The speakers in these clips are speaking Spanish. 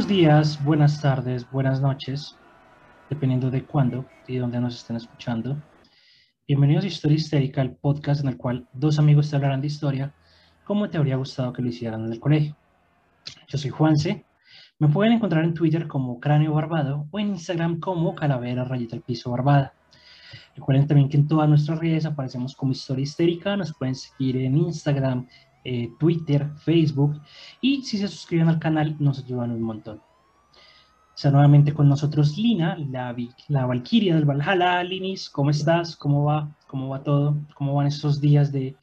Buenos días, buenas tardes, buenas noches, dependiendo de cuándo y dónde nos estén escuchando. Bienvenidos a Historia Histérica, el podcast en el cual dos amigos te hablarán de historia como te habría gustado que lo hicieran en el colegio. Yo soy Juanse. Me pueden encontrar en Twitter como Cráneo Barbado o en Instagram como Calavera Rayita al Piso Barbada. Recuerden también que en todas nuestras redes aparecemos como Historia Histérica. Nos pueden seguir en Instagram, eh, Twitter, Facebook y si se suscriben al canal nos ayudan un montón. Está nuevamente con nosotros Lina, la, la Valquiria del Valhalla. Linis, ¿cómo estás? ¿Cómo va? ¿Cómo va todo? ¿Cómo van estos días de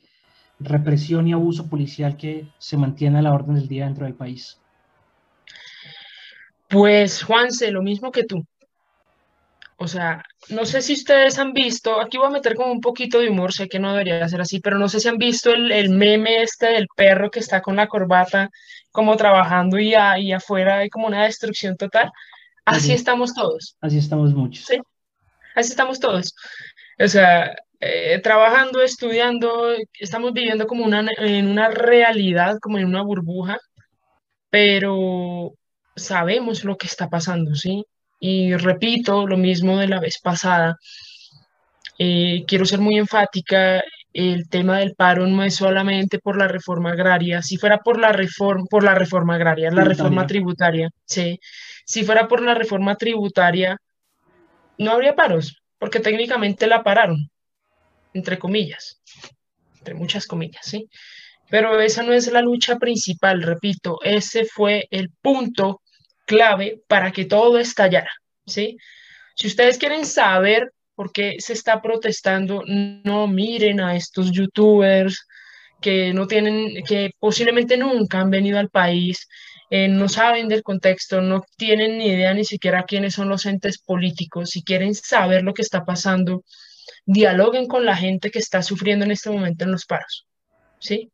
represión y abuso policial que se mantiene a la orden del día dentro del país? Pues Juanse, lo mismo que tú. O sea, no sé si ustedes han visto, aquí voy a meter como un poquito de humor, sé que no debería ser así, pero no sé si han visto el, meme este del perro que está con la corbata como trabajando y ahí afuera hay como una destrucción total. Así, estamos todos. Así estamos muchos. Sí, así estamos todos. O sea, eh, trabajando, estudiando, estamos viviendo como una, en una realidad, como en una burbuja, pero sabemos lo que está pasando, ¿sí? Y repito lo mismo de la vez pasada. Eh, quiero ser muy enfática, el tema del paro no es solamente por la reforma agraria, si fuera por la reforma, por la reforma agraria, la reforma tributaria, sí, si fuera por la reforma tributaria, no habría paros, porque técnicamente la pararon, entre comillas, entre muchas comillas, ¿sí? Pero esa no es la lucha principal, repito, ese fue el punto clave para que todo estallara, ¿sí? Si ustedes quieren saber por qué se está protestando, no miren a estos youtubers que no tienen, que posiblemente nunca han venido al país, eh, no saben del contexto, no tienen ni idea ni siquiera quiénes son los entes políticos. Si quieren saber lo que está pasando, dialoguen con la gente que está sufriendo en este momento en los paros, ¿sí?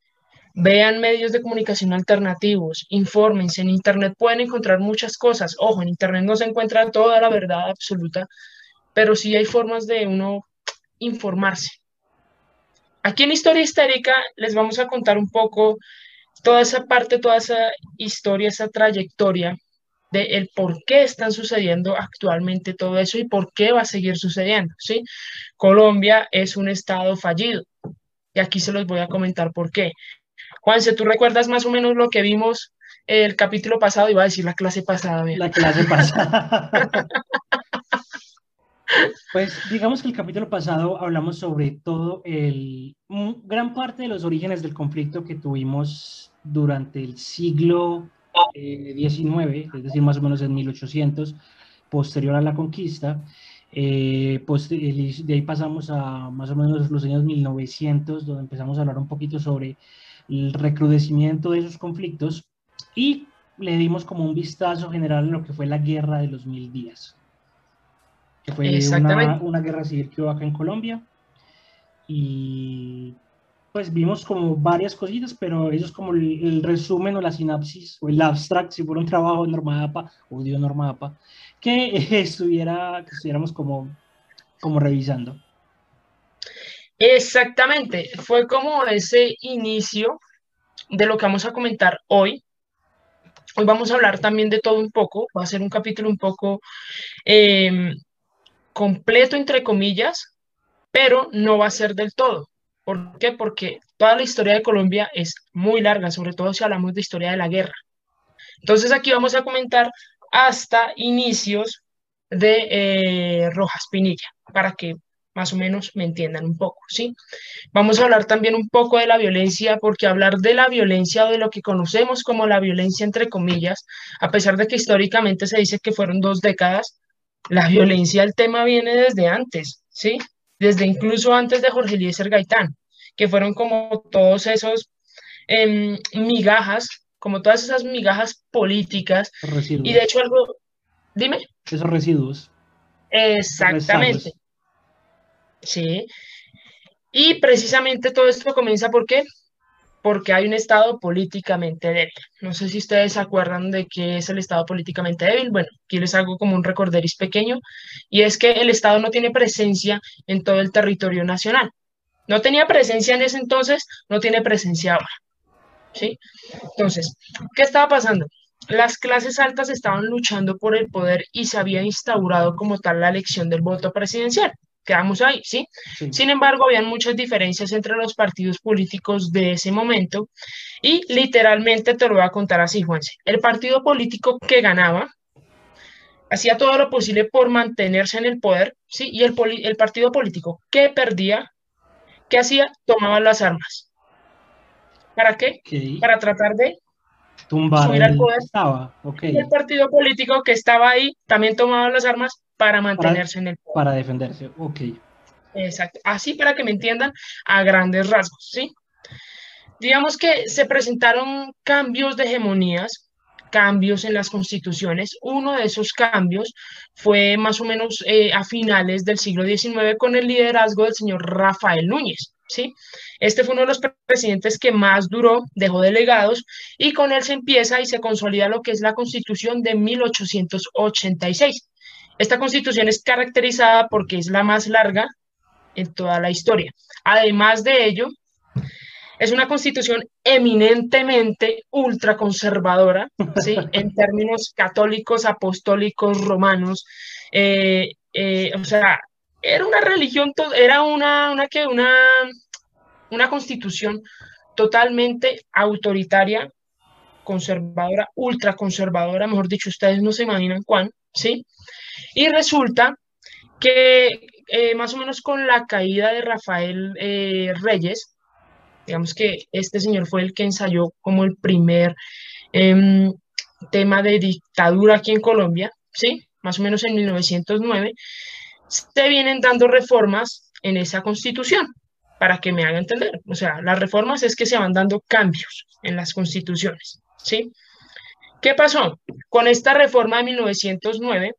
Vean medios de comunicación alternativos, infórmense, en Internet pueden encontrar muchas cosas. Ojo, en Internet no se encuentra toda la verdad absoluta, pero sí hay formas de uno informarse. Aquí en Historia Histérica les vamos a contar un poco toda esa parte, toda esa historia, esa trayectoria de el por qué están sucediendo actualmente todo eso y por qué va a seguir sucediendo, ¿sí? Colombia es un estado fallido y aquí se los voy a comentar por qué. Juanse, ¿tú recuerdas más o menos lo que vimos el capítulo pasado? Iba a decir la clase pasada. La clase pasada. pues digamos que el capítulo pasado hablamos sobre todo el gran parte de los orígenes del conflicto que tuvimos durante el siglo XIX, eh, es decir, más o menos en 1800, posterior a la conquista. Eh, pues de ahí pasamos a más o menos los años 1900, donde empezamos a hablar un poquito sobre el recrudecimiento de esos conflictos y le dimos como un vistazo general a lo que fue la guerra de los mil días, que fue una, una, guerra civil que hubo acá en Colombia. Y pues vimos como varias cositas, pero eso es como el, resumen o la sinapsis o el abstract, si fuera un trabajo de Norma o de Norma que, estuviera, que estuviéramos como, como revisando. Exactamente, fue como ese inicio de lo que vamos a comentar hoy. Hoy vamos a hablar también de todo un poco, va a ser un capítulo un poco em, completo, entre comillas, pero no va a ser del todo. ¿Por qué? Porque toda la historia de Colombia es muy larga, sobre todo si hablamos de historia de la guerra. Entonces aquí vamos a comentar hasta inicios de eh, Rojas Pinilla, para que más o menos me entiendan un poco, ¿sí? Vamos a hablar también un poco de la violencia, porque hablar de la violencia o de lo que conocemos como la violencia entre comillas, a pesar de que históricamente se dice que fueron dos décadas, la violencia, el tema viene desde antes, ¿sí? desde incluso antes de Jorge Eliezer Gaitán, que fueron como todos esos em, migajas, como todas esas migajas políticas. Y de hecho algo, dime. Esos residuos. Exactamente. Sí. Y precisamente todo esto comienza porque hay un Estado políticamente débil. No sé si ustedes se acuerdan de qué es el Estado políticamente débil. Bueno, aquí les hago como un recorderis pequeño, y es que el Estado no tiene presencia en todo el territorio nacional. No tenía presencia en ese entonces, no tiene presencia ahora. ¿Sí? Entonces, ¿qué estaba pasando? Las clases altas estaban luchando por el poder y se había instaurado como tal la elección del voto presidencial quedamos ahí, ¿sí? Sin embargo, habían muchas diferencias entre los partidos políticos de ese momento y literalmente te lo voy a contar así, Juanse. El partido político que ganaba hacía todo lo posible por mantenerse en el poder, ¿sí? Y el, el partido político que perdía, ¿qué hacía? Tomaba las armas. ¿Para qué? Para tratar de Tumbar subir al poder. el partido político que estaba ahí también tomaba las armas para mantenerse en el poder. Para defenderse, ok. Exacto. Así para que me entiendan a grandes rasgos, ¿sí? Digamos que se presentaron cambios de hegemonías, cambios en las constituciones. Uno de esos cambios fue más o menos eh, a finales del siglo XIX con el liderazgo del señor Rafael Núñez. ¿sí? Este fue uno de los presidentes que más duró, dejó delegados y con él se empieza y se consolida lo que es la constitución de 1886. Esta constitución es caracterizada porque es la más larga en toda la historia. Además de ello, es una constitución eminentemente ultraconservadora, ¿sí? en términos católicos, apostólicos, romanos. Eh, eh, o sea, era una religión, era una, una, una, una constitución totalmente autoritaria, conservadora, ultraconservadora, mejor dicho, ustedes no se imaginan cuán, ¿sí? Y resulta que eh, más o menos con la caída de Rafael eh, Reyes, digamos que este señor fue el que ensayó como el primer em, tema de dictadura aquí en Colombia, ¿sí? Más o menos en 1909, se vienen dando reformas en esa constitución, para que me haga entender. O sea, las reformas es que se van dando cambios en las constituciones, ¿sí? ¿Qué pasó? Con esta reforma de 1909,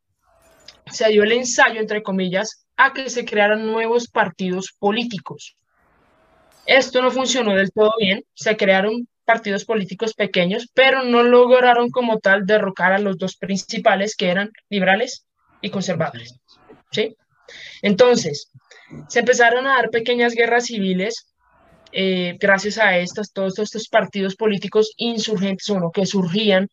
se dio el ensayo, entre comillas, a que se crearan nuevos partidos políticos. Esto no funcionó del todo bien, se crearon partidos políticos pequeños, pero no lograron como tal derrocar a los dos principales, que eran liberales y conservadores. ¿sí? Entonces, se empezaron a dar pequeñas guerras civiles eh, gracias a estas, todos estos partidos políticos insurgentes, uno que surgían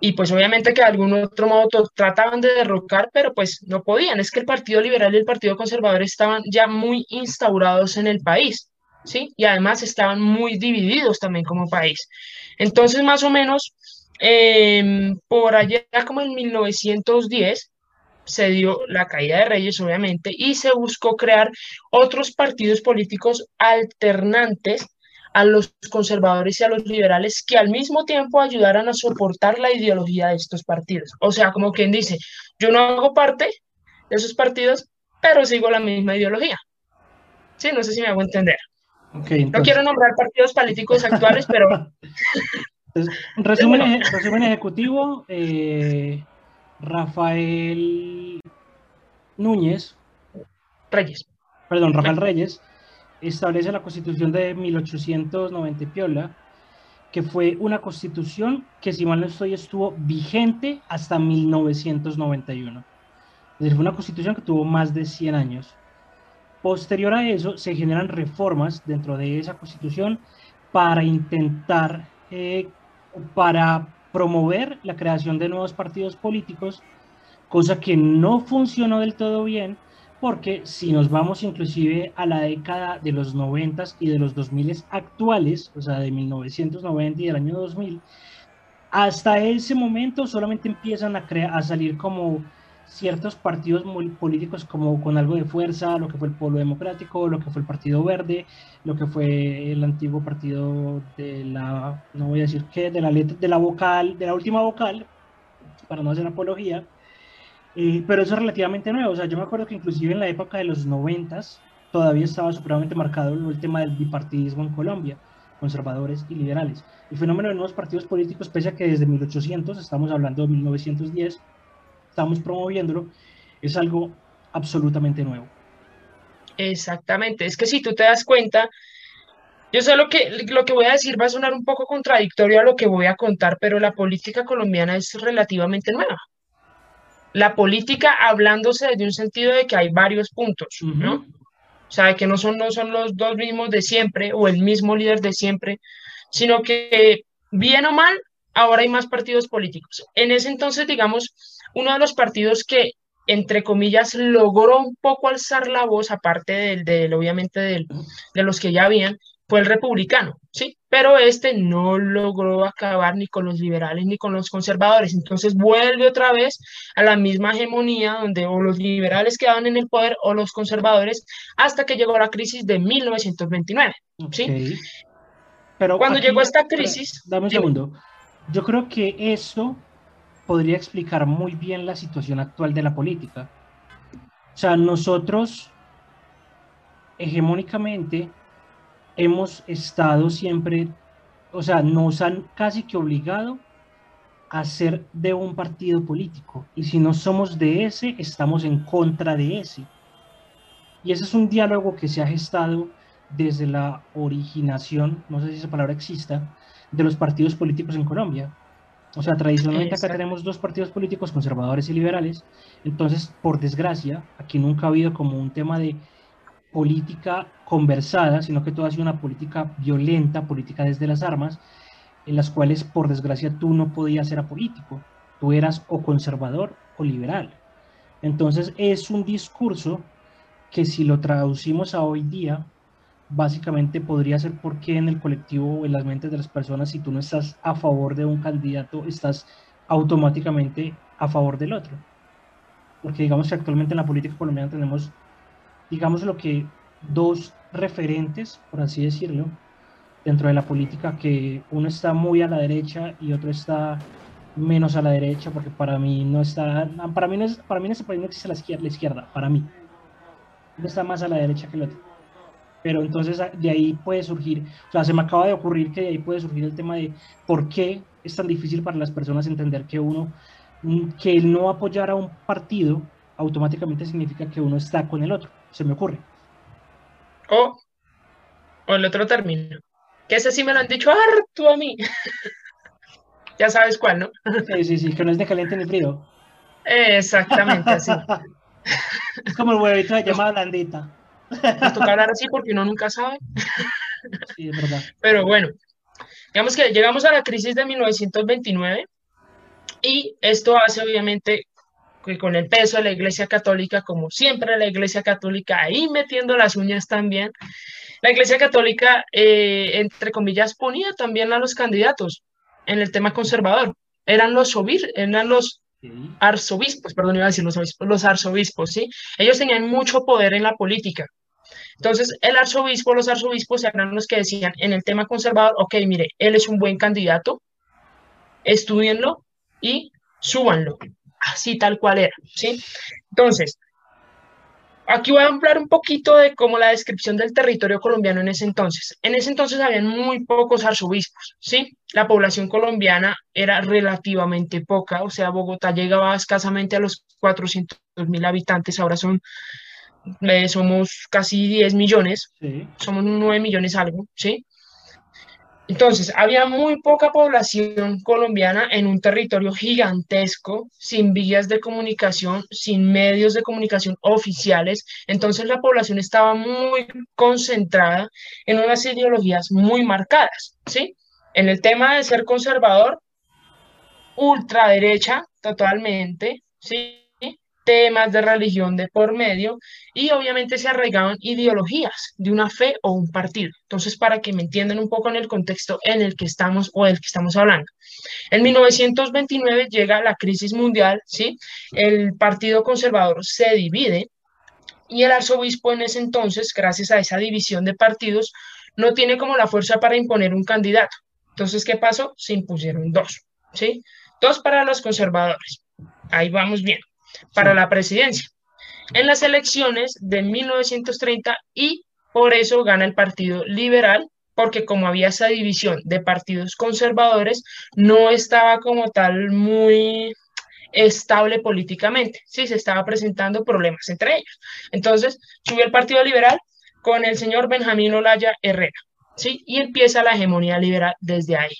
y pues obviamente que de algún otro modo trataban de derrocar, pero pues no podían. Es que el Partido Liberal y el Partido Conservador estaban ya muy instaurados en el país, ¿sí? Y además estaban muy divididos también como país. Entonces, más o menos, em, por allá como en 1910, se dio la caída de Reyes, obviamente, y se buscó crear otros partidos políticos alternantes a los conservadores y a los liberales que al mismo tiempo ayudaran a soportar la ideología de estos partidos. O sea, como quien dice, yo no hago parte de esos partidos, pero sigo la misma ideología. Sí, no sé si me hago entender. No quiero nombrar partidos políticos actuales, pero... resumen, resumen ejecutivo, eh, Rafael Núñez. Reyes. Perdón, Rafael Reyes establece la constitución de 1890 Piola, que fue una constitución que, si mal no estoy, estuvo vigente hasta 1991. Es decir, fue una constitución que tuvo más de 100 años. Posterior a eso, se generan reformas dentro de esa constitución para intentar, eh, para promover la creación de nuevos partidos políticos, cosa que no funcionó del todo bien, porque si nos vamos inclusive a la década de los 90 y de los 2000 actuales, o sea, de 1990 y del año 2000, hasta ese momento solamente empiezan a, a salir como ciertos partidos políticos como con algo de fuerza, lo que fue el Polo Democrático, lo que fue el Partido Verde, lo que fue el antiguo partido de la, no voy a decir qué, de la letra, de la vocal, de la última vocal, para no hacer apología, Eh, pero eso es relativamente nuevo. O sea, yo me acuerdo que inclusive en la época de los noventas todavía estaba supremamente marcado el tema del bipartidismo en Colombia, conservadores y liberales. El fenómeno de nuevos partidos políticos, pese a que desde 1800, estamos hablando de 1910, estamos promoviéndolo, es algo absolutamente nuevo. Exactamente, es que si tú te das cuenta, yo sé lo que, lo que voy a decir va a sonar un poco contradictorio a lo que voy a contar, pero la política colombiana es relativamente nueva. La política hablándose desde un sentido de que hay varios puntos, ¿no? O sea, que no son, no son los dos mismos de siempre o el mismo líder de siempre, sino que bien o mal, ahora hay más partidos políticos. En ese entonces, digamos, uno de los partidos que entre comillas, logró un poco alzar la voz, aparte del, del obviamente, del, de los que ya habían, fue el republicano, ¿sí? Pero este no logró acabar ni con los liberales ni con los conservadores. Entonces vuelve otra vez a la misma hegemonía donde o los liberales quedaban en el poder o los conservadores hasta que llegó la crisis de 1929, ¿sí? Pero cuando llegó esta crisis... Dame un segundo. Yo creo que eso podría explicar muy bien la situación actual de la política. O sea, nosotros hegemónicamente hemos estado siempre, o sea, nos han casi que obligado a ser de un partido político. Y si no somos de ese, estamos en contra de ese. Y ese es un diálogo que se ha gestado desde la originación, no sé si esa palabra exista, de los partidos políticos en Colombia. O sea, tradicionalmente acá tenemos dos partidos políticos, conservadores y liberales. Entonces, por desgracia, aquí nunca ha habido como un tema de política conversada, sino que todo ha sido una política violenta, política desde las armas, en las cuales, por desgracia, tú no podías ser apolítico. Tú eras o conservador o liberal. Entonces, es un discurso que si lo traducimos a hoy día, básicamente podría ser porque en el colectivo o en las mentes de las personas, si tú no estás a favor de un candidato, estás automáticamente a favor del otro. Porque digamos que actualmente en la política colombiana tenemos, digamos lo que dos referentes, por así decirlo, dentro de la política, que uno está muy a la derecha y otro está menos a la derecha, porque para mí no está, para mí no, es, para mí en ese país no existe la izquierda, la izquierda, para mí. Uno está más a la derecha que el otro pero entonces ah, de ahí puede surgir, o sea, se me acaba de ocurrir que de ahí puede surgir el tema de por qué es tan difícil para las personas entender que uno, mm, que el no apoyar a un partido automáticamente significa que uno está con el otro, se me ocurre. O, o el otro término, que ese sí me lo han dicho harto a mí. ya sabes cuál, ¿no? sí, sí, sí, que no es de caliente ni frío. Exactamente así. es como el huevito de llamada blandita. Nos toca hablar así porque uno nunca sabe. Sí, es verdad. Pero bueno, digamos que llegamos a la crisis de 1929 y esto hace obviamente que con el peso de la Iglesia Católica, como siempre la Iglesia Católica ahí metiendo las uñas también, la Iglesia Católica, eh, entre comillas, ponía también a los candidatos en el tema conservador. Eran los obir, eran los arzobispos, perdón, iba a decir los obispos, los arzobispos, ¿sí? Ellos tenían mucho poder en la política. Entonces, el arzobispo, los arzobispos eran los que decían en el tema conservador, ok, mire, él es un buen candidato, estudienlo y súbanlo, así tal cual era, ¿sí? Entonces, aquí voy a hablar un poquito de cómo la descripción del territorio colombiano en ese entonces. En ese entonces habían muy pocos arzobispos, ¿sí? La población colombiana era relativamente poca, o sea, Bogotá llegaba escasamente a los 400 mil habitantes, ahora son eh, somos casi 10 millones, somos 9 millones algo, ¿sí? Entonces, había muy poca población colombiana en un territorio gigantesco, sin vías de comunicación, sin medios de comunicación oficiales. Entonces, la población estaba muy concentrada en unas ideologías muy marcadas, ¿sí? En el tema de ser conservador, ultraderecha totalmente, ¿sí? Temas de religión de por medio y obviamente se arraigaban ideologías de una fe o un partido. Entonces, para que me entiendan un poco en el contexto en el que estamos o del que estamos hablando. En 1929 llega la crisis mundial, ¿sí? El Partido Conservador se divide y el arzobispo en ese entonces, gracias a esa división de partidos, no tiene como la fuerza para imponer un candidato. Entonces, ¿qué pasó? Se impusieron dos, ¿sí? Dos para los conservadores. Ahí vamos bien. Para la presidencia en las elecciones de 1930 y por eso gana el Partido Liberal, porque como había esa división de partidos conservadores, no estaba como tal muy estable políticamente, sí, se estaba presentando problemas entre ellos. Entonces, subió el Partido Liberal con el señor Benjamín Olaya Herrera, sí, y empieza la hegemonía liberal desde ahí.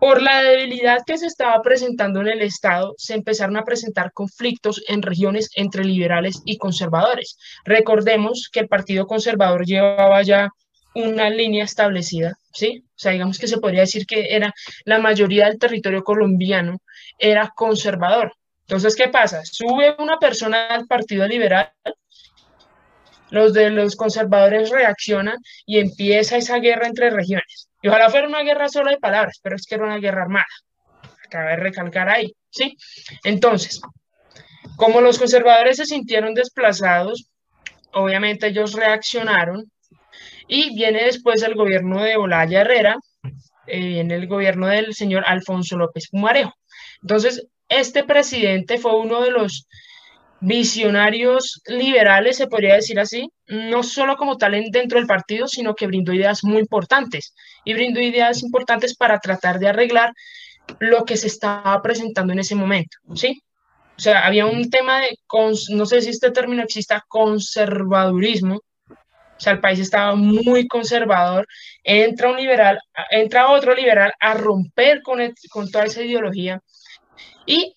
Por la debilidad que se estaba presentando en el Estado, se empezaron a presentar conflictos en regiones entre liberales y conservadores. Recordemos que el Partido Conservador llevaba ya una línea establecida, ¿sí? O sea, digamos que se podría decir que era la mayoría del territorio colombiano era conservador. Entonces, ¿qué pasa? Sube una persona al Partido Liberal, los de los conservadores reaccionan y empieza esa guerra entre regiones. Y ojalá fuera una guerra solo de palabras, pero es que era una guerra armada. Acaba de recalcar ahí, ¿sí? Entonces, como los conservadores se sintieron desplazados, obviamente ellos reaccionaron y viene después el gobierno de Olaya Herrera, eh, viene el gobierno del señor Alfonso López Pumarejo. Entonces, este presidente fue uno de los visionarios liberales, se podría decir así, no solo como tal dentro del partido, sino que brindó ideas muy importantes. Y brindó ideas importantes para tratar de arreglar lo que se estaba presentando en ese momento, ¿sí? O sea, había un tema de, no sé si este término exista, conservadurismo, o sea, el país estaba muy conservador, entra un liberal, entra otro liberal a romper con, con toda esa ideología. Y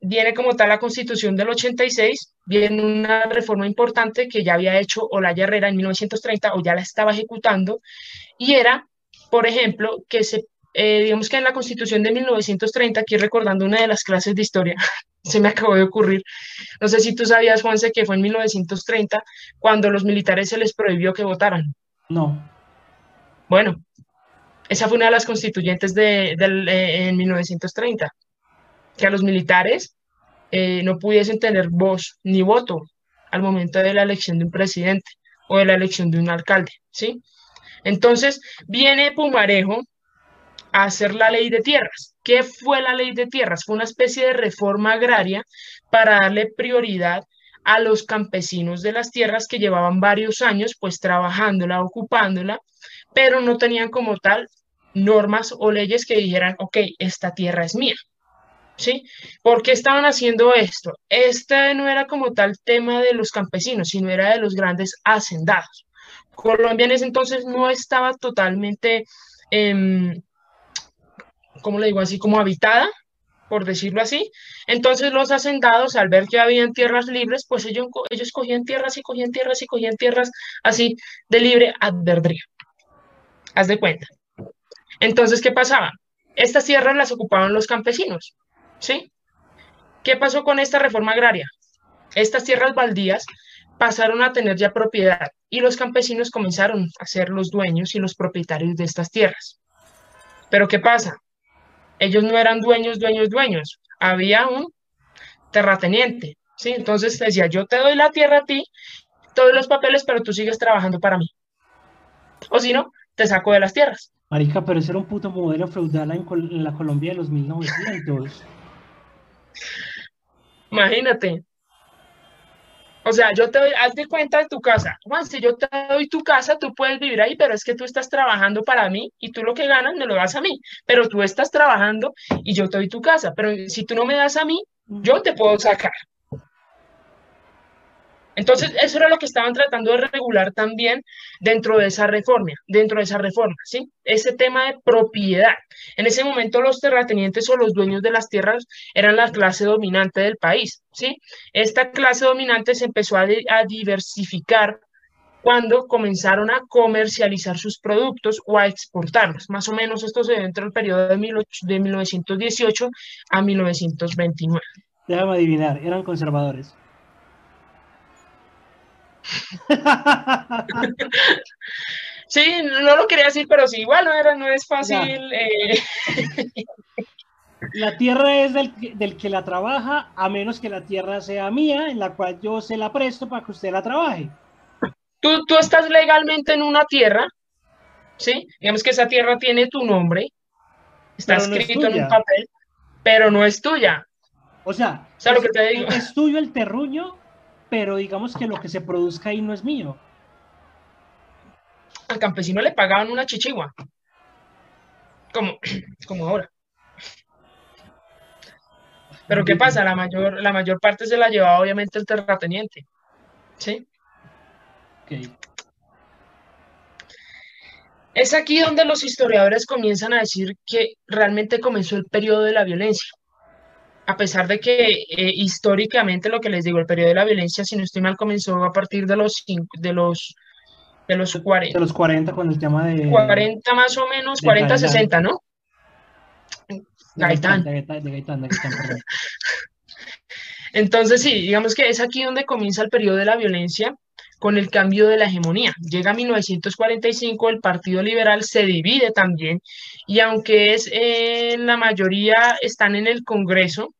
viene como tal la constitución del 86, viene una reforma importante que ya había hecho Olaya Herrera en 1930 o ya la estaba ejecutando, y era, por ejemplo, que se, eh, digamos que en la constitución de 1930, aquí recordando una de las clases de historia, se me acabó de ocurrir, no sé si tú sabías, Juanse, que fue en 1930 cuando los militares se les prohibió que votaran. No. Bueno, esa fue una de las constituyentes de, eh, en 1930 que a los militares eh, no pudiesen tener voz ni voto al momento de la elección de un presidente o de la elección de un alcalde, ¿sí? Entonces, viene Pumarejo a hacer la ley de tierras. ¿Qué fue la ley de tierras? Fue una especie de reforma agraria para darle prioridad a los campesinos de las tierras que llevaban varios años pues trabajándola, ocupándola, pero no tenían como tal normas o leyes que dijeran, ok, esta tierra es mía. ¿Sí? ¿Por qué estaban haciendo esto? Este no era como tal tema de los campesinos, sino era de los grandes hacendados. Colombia en ese entonces no estaba totalmente, eh, ¿cómo le digo así? Como habitada, por decirlo así. Entonces los hacendados, al ver que habían tierras libres, pues ellos, ellos cogían tierras y cogían tierras y cogían tierras así de libre albedrío. Haz de cuenta. Entonces, ¿qué pasaba? Estas tierras las ocupaban los campesinos. ¿Sí? ¿Qué pasó con esta reforma agraria? Estas tierras baldías pasaron a tener ya propiedad y los campesinos comenzaron a ser los dueños y los propietarios de estas tierras. Pero ¿qué pasa? Ellos no eran dueños, dueños, dueños. Había un terrateniente, ¿sí? Entonces decía, yo te doy la tierra a ti, todos los papeles, pero tú sigues trabajando para mí. O si no, te saco de las tierras. Marica, pero ese era un puto modelo feudal en, en la Colombia de los 1900. Imagínate. O sea, yo te doy, haz de cuenta de tu casa. Juan, si yo te doy tu casa, tú puedes vivir ahí, pero es que tú estás trabajando para mí y tú lo que ganas me lo das a mí. Pero tú estás trabajando y yo te doy tu casa. Pero si tú no me das a mí, yo te puedo sacar. Entonces, eso era lo que estaban tratando de regular también dentro de esa reforma, dentro de esa reforma, ¿sí? Ese tema de propiedad. En ese momento los terratenientes o los dueños de las tierras eran la clase dominante del país, ¿sí? Esta clase dominante se empezó a, diversificar cuando comenzaron a comercializar sus productos o a exportarlos. Más o menos esto se dio dentro del periodo de, de 1918 a 1929. Déjame adivinar, eran conservadores. Sí, no lo quería decir, pero sí, igual no, era, no es fácil. Eh. La tierra es del, del, que la trabaja, a menos que la tierra sea mía, en la cual yo se la presto para que usted la trabaje. Tú, tú estás legalmente en una tierra, ¿sí? Digamos que esa tierra tiene tu nombre, está escrito en un papel, pero no es tuya. O sea, lo que te digo? es tuyo el terruño, pero digamos que lo que se produzca ahí no es mío. Al campesino le pagaban una chichigua. Como, como ahora. Pero ¿qué pasa? La mayor, la mayor parte se la llevaba obviamente el terrateniente. ¿Sí? Es aquí donde los historiadores comienzan a decir que realmente comenzó el periodo de la violencia. A pesar de que eh, históricamente lo que les digo, el periodo de la violencia, si no estoy mal, comenzó a partir de los, de los, de los 40. De los 40 con el tema de... 40 más o menos, 40, 60, ¿no? Gaitán. Entonces, sí, digamos que es aquí donde comienza el periodo de la violencia con el cambio de la hegemonía. Llega 1945, el Partido Liberal se divide también y aunque es en la mayoría están en el Congreso,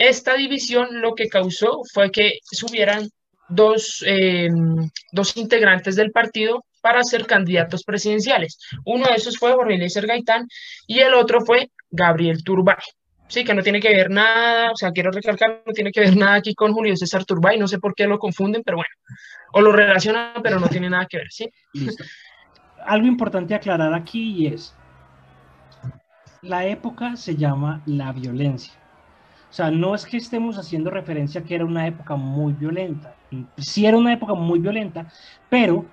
esta división lo que causó fue que subieran dos, em, dos integrantes del partido para ser candidatos presidenciales. Uno de esos fue Jorge Eliezer Gaitán y el otro fue Gabriel Turbay. Sí, que no tiene que ver nada, o sea, quiero recalcar, no tiene que ver nada aquí con Julio César Turbay, no sé por qué lo confunden, pero bueno, o lo relacionan, pero no tiene nada que ver, ¿sí? Listo. Algo importante aclarar aquí es, la época se llama la violencia. O sea, no es que estemos haciendo referencia a que era una época muy violenta. Sí era una época muy violenta, pero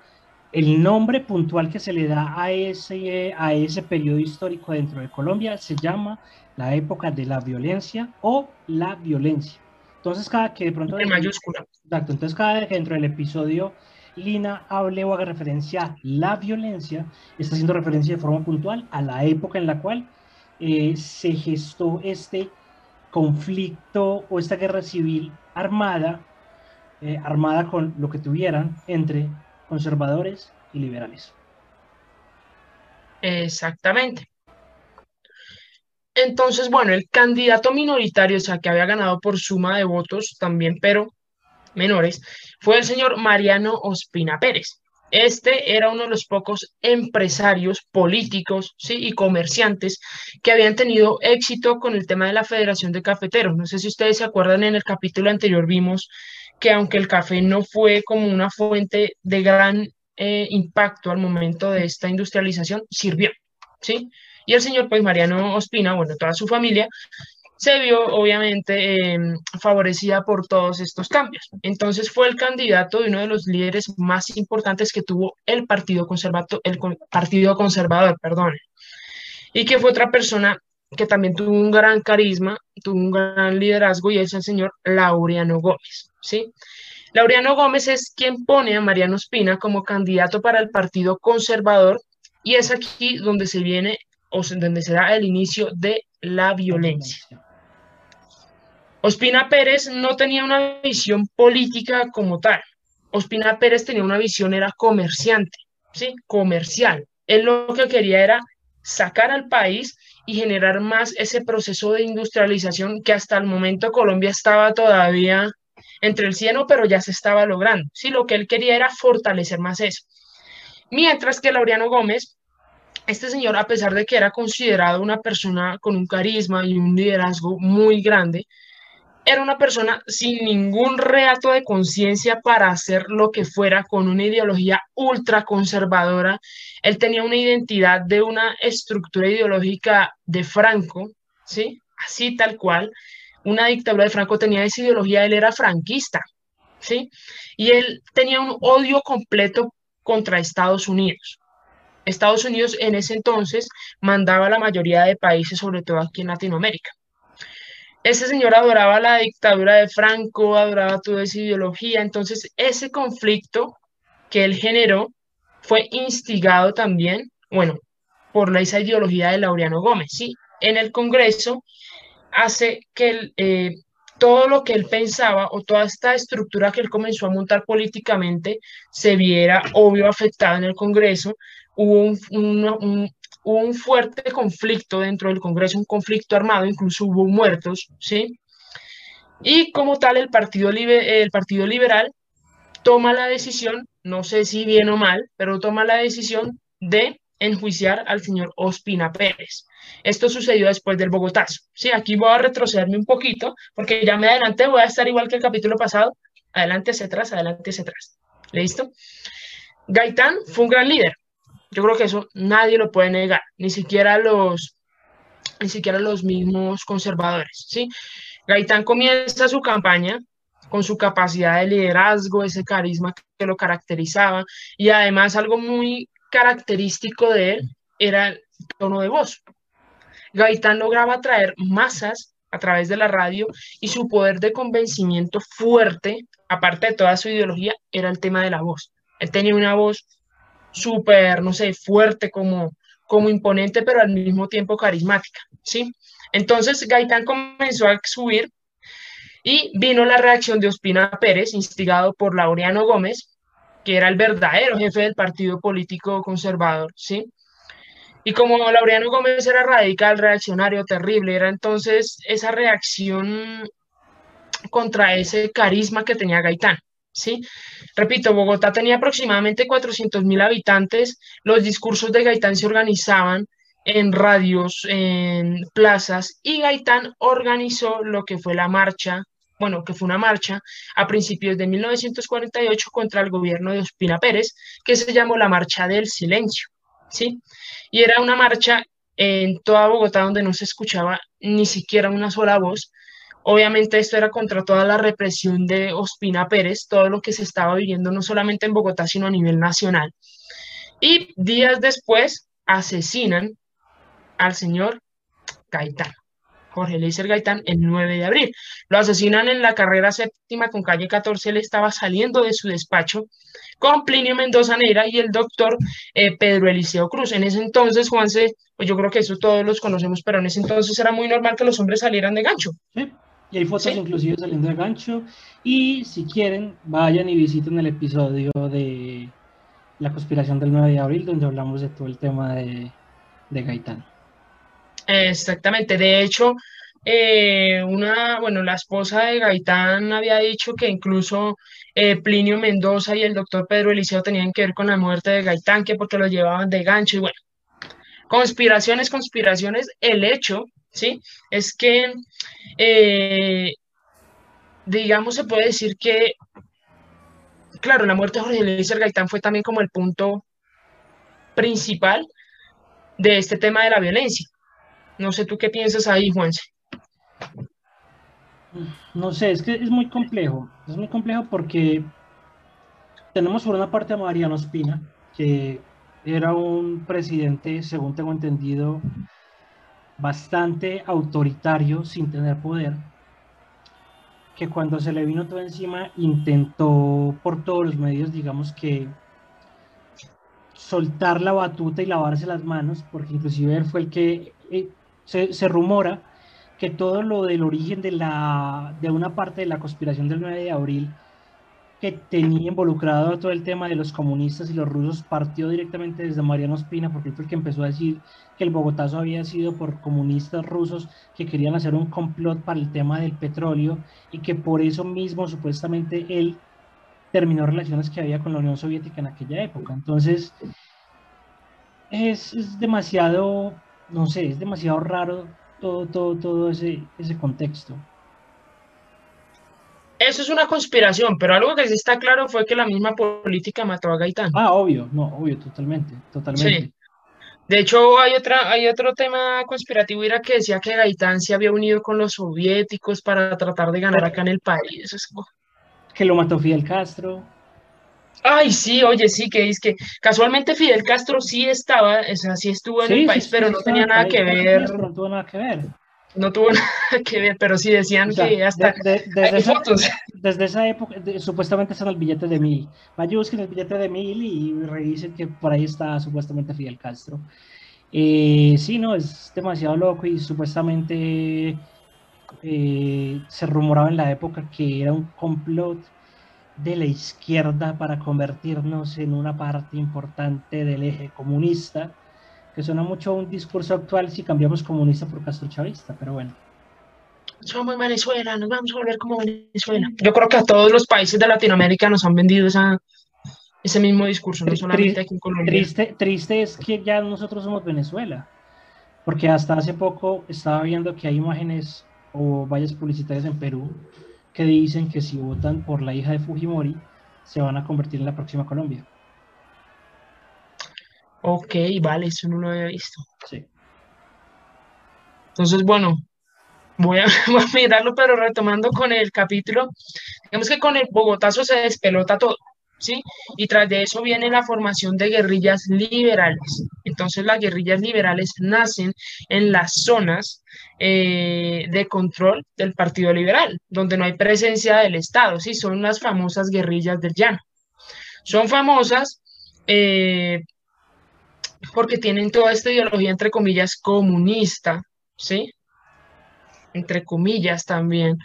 el nombre puntual que se le da a ese, a ese periodo histórico dentro de Colombia se llama la época de la violencia o la violencia. Entonces, cada que de pronto... En mayúscula. Exacto, entonces cada vez que dentro del episodio Lina hable o haga referencia a la violencia, está haciendo referencia de forma puntual a la época en la cual eh, se gestó este conflicto o esta guerra civil armada, eh, armada con lo que tuvieran entre conservadores y liberales. Exactamente. Entonces, bueno, el candidato minoritario, o sea, que había ganado por suma de votos también, pero menores, fue el señor Mariano Ospina Pérez. Este era uno de los pocos empresarios políticos y comerciantes que habían tenido éxito con el tema de la Federación de Cafeteros. No sé si ustedes se acuerdan, en el capítulo anterior vimos que aunque el café no fue como una fuente de gran eh, impacto al momento de esta industrialización, sirvió, ¿sí? Y el señor, pues Mariano Ospina, bueno, toda su familia, se vio obviamente em, favorecida por todos estos cambios. Entonces fue el candidato de uno de los líderes más importantes que tuvo el Partido, Conservador, el partido Conservador, perdón, y que fue otra persona que también tuvo un gran carisma, tuvo un gran liderazgo y es el señor Laureano Gómez, ¿sí? Laureano Gómez es quien pone a Mariano Espina como candidato para el Partido Conservador y es aquí donde se viene o donde se da el inicio de la violencia. Ospina Pérez no tenía una visión política como tal. Ospina Pérez tenía una visión, era comerciante, ¿sí? Comercial. Él lo que quería era sacar al país y generar más ese proceso de industrialización que hasta el momento Colombia estaba todavía entre el cielo, pero ya se estaba logrando. Sí, lo que él quería era fortalecer más eso. Mientras que Laureano Gómez, este señor, a pesar de que era considerado una persona con un carisma y un liderazgo muy grande, era una persona sin ningún reato de conciencia para hacer lo que fuera con una ideología ultra conservadora. Él tenía una identidad de una estructura ideológica de Franco, ¿sí? Así tal cual. Una dictadura de Franco tenía esa ideología, él era franquista, ¿sí? Y él tenía un odio completo contra Estados Unidos. Estados Unidos en ese entonces mandaba a la mayoría de países, sobre todo aquí en Latinoamérica. Ese señor adoraba la dictadura de Franco, adoraba toda esa ideología, entonces ese conflicto que él generó fue instigado también, bueno, por esa ideología de Laureano Gómez, ¿sí? En el Congreso hace que eh, todo lo que él pensaba o toda esta estructura que él comenzó a montar políticamente se viera obvio afectada en el Congreso. Hubo un fuerte conflicto dentro del Congreso, un conflicto armado, incluso hubo muertos, ¿sí? Y como tal, el Partido, el Partido Liberal toma la decisión, no sé si bien o mal, pero toma la decisión de enjuiciar al señor Ospina Pérez. Esto sucedió después del Bogotazo. Sí, aquí voy a retrocederme un poquito porque ya me adelanté, voy a estar igual que el capítulo pasado, adelante hacia atrás, adelante hacia atrás. ¿Listo? Gaitán fue un gran líder. Yo creo que eso nadie lo puede negar, ni siquiera los, ni siquiera los mismos conservadores. ¿sí? Gaitán comienza su campaña con su capacidad de liderazgo, ese carisma que lo caracterizaba y además algo muy característico de él era el tono de voz. Gaitán lograba atraer masas a través de la radio y su poder de convencimiento fuerte, aparte de toda su ideología, era el tema de la voz. Él tenía una voz súper, no sé, fuerte, como, como imponente, pero al mismo tiempo carismática, ¿sí? Entonces Gaitán comenzó a subir y vino la reacción de Ospina Pérez, instigado por Laureano Gómez, que era el verdadero jefe del partido político conservador, ¿sí? Y como Laureano Gómez era radical, reaccionario, terrible, era entonces esa reacción contra ese carisma que tenía Gaitán. ¿Sí? Repito, Bogotá tenía aproximadamente 400.000 habitantes, los discursos de Gaitán se organizaban en radios, en plazas, y Gaitán organizó lo que fue la marcha, bueno, que fue una marcha a principios de 1948 contra el gobierno de Ospina Pérez, que se llamó la Marcha del Silencio, ¿sí? Y era una marcha en toda Bogotá donde no se escuchaba ni siquiera una sola voz, Obviamente esto era contra toda la represión de Ospina Pérez, todo lo que se estaba viviendo no solamente en Bogotá, sino a nivel nacional. Y días después asesinan al señor Gaitán, Jorge Leiser Gaitán, el 9 de abril. Lo asesinan en la carrera séptima con calle 14, él estaba saliendo de su despacho con Plinio Mendoza Neira y el doctor eh, Pedro Eliseo Cruz. En ese entonces, Juanse, pues yo creo que eso todos los conocemos, pero en ese entonces era muy normal que los hombres salieran de gancho. Sí. Y hay fotos inclusive saliendo de gancho. Y si quieren, vayan y visiten el episodio de la conspiración del 9 de abril, donde hablamos de todo el tema de, de Gaitán. Exactamente. De hecho, eh, una, bueno, la esposa de Gaitán había dicho que incluso eh, Plinio Mendoza y el doctor Pedro Eliseo tenían que ver con la muerte de Gaitán, que porque lo llevaban de gancho. Y bueno, conspiraciones, conspiraciones. El hecho ¿sí? Es que, eh, digamos, se puede decir que, claro, la muerte de Jorge Luis Gaitán fue también como el punto principal de este tema de la violencia. No sé tú qué piensas ahí, Juanse. No sé, es que es muy complejo. Es muy complejo porque tenemos por una parte a Mariano Espina, que era un presidente, según tengo entendido, bastante autoritario sin tener poder, que cuando se le vino todo encima intentó por todos los medios, digamos que soltar la batuta y lavarse las manos, porque inclusive él fue el que eh, se, rumora que todo lo del origen de, la, de una parte de la conspiración del 9 de abril que tenía involucrado todo el tema de los comunistas y los rusos partió directamente desde Mariano Espina, porque fue el que empezó a decir que el Bogotazo había sido por comunistas rusos que querían hacer un complot para el tema del petróleo y que por eso mismo supuestamente él terminó relaciones que había con la Unión Soviética en aquella época. Entonces, es, es demasiado, no sé, es demasiado raro todo, todo, todo ese, ese contexto eso es una conspiración, pero algo que sí está claro fue que la misma política mató a Gaitán. Ah, obvio, no, obvio, totalmente, totalmente. Sí. De hecho, hay, otra, hay otro tema conspirativo, era que decía que Gaitán se había unido con los soviéticos para tratar de ganar acá en el país. Que lo mató Fidel Castro. Ay, sí, oye, sí, que es que casualmente Fidel Castro sí estaba, o sea, sí estuvo en el país, pero no tenía nada que ver. No tuvo nada que ver no tuvo nada que ver, pero sí decían que hasta desde, esa, fotos. desde esa época, supuestamente están el billete de mil. Vaya, busquen el billete de mil y revisen que por ahí está supuestamente Fidel Castro. Eh, sí, no, es demasiado loco y supuestamente eh, se rumoraba en la época que era un complot de la izquierda para convertirnos en una parte importante del eje comunista que suena mucho un discurso actual si cambiamos comunista por Castro Chavista, pero bueno. Somos Venezuela, nos vamos a volver como Venezuela. Yo creo que a todos los países de Latinoamérica nos han vendido esa, ese mismo discurso, no solamente aquí en Colombia. Triste, triste es que ya nosotros somos Venezuela, porque hasta hace poco estaba viendo que hay imágenes o vallas publicitarias en Perú que dicen que si votan por la hija de Fujimori, se van a convertir en la próxima Colombia. Ok, vale, eso no lo había visto. Sí. Entonces, bueno, voy a, voy a mirarlo, pero retomando con el capítulo, digamos que con el Bogotazo se despelota todo. ¿sí? Y tras de eso viene la formación de guerrillas liberales. Entonces las guerrillas liberales nacen en las zonas eh, de control del Partido Liberal, donde no hay presencia del Estado, ¿sí? Son las famosas guerrillas del llano. Son famosas eh, porque tienen toda esta ideología, entre comillas, comunista, ¿sí? Entre comillas también.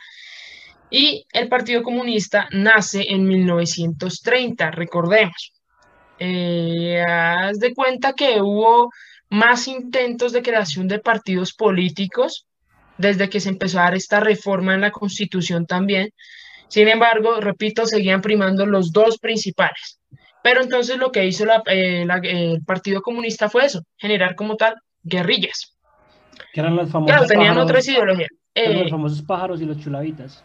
Y el Partido Comunista nace en 1930, recordemos. Eh, haz de cuenta que hubo más intentos de creación de partidos políticos desde que se empezó a dar esta reforma en la Constitución también. Sin embargo, repito, seguían primando los dos principales. Pero entonces lo que hizo eh, el Partido Comunista fue eso, generar como tal guerrillas. Que eran los famosos claro, tenían otras ideologías. los Eh, famosos pájaros y los chulavitas.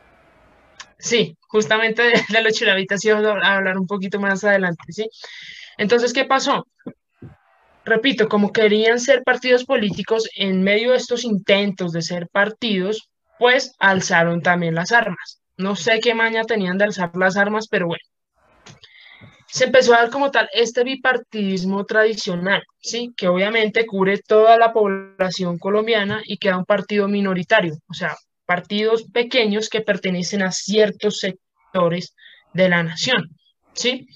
Sí, justamente de, de los chulavitas vamos a hablar un poquito más adelante, ¿sí? Entonces, ¿qué pasó? Repito, como querían ser partidos políticos en medio de estos intentos de ser partidos, pues alzaron también las armas. No sé qué maña tenían de alzar las armas, pero bueno. Se empezó a dar como tal este bipartidismo tradicional, ¿sí? Que obviamente cubre toda la población colombiana y queda un partido minoritario, o sea, partidos pequeños que pertenecen a ciertos sectores de la nación, ¿sí?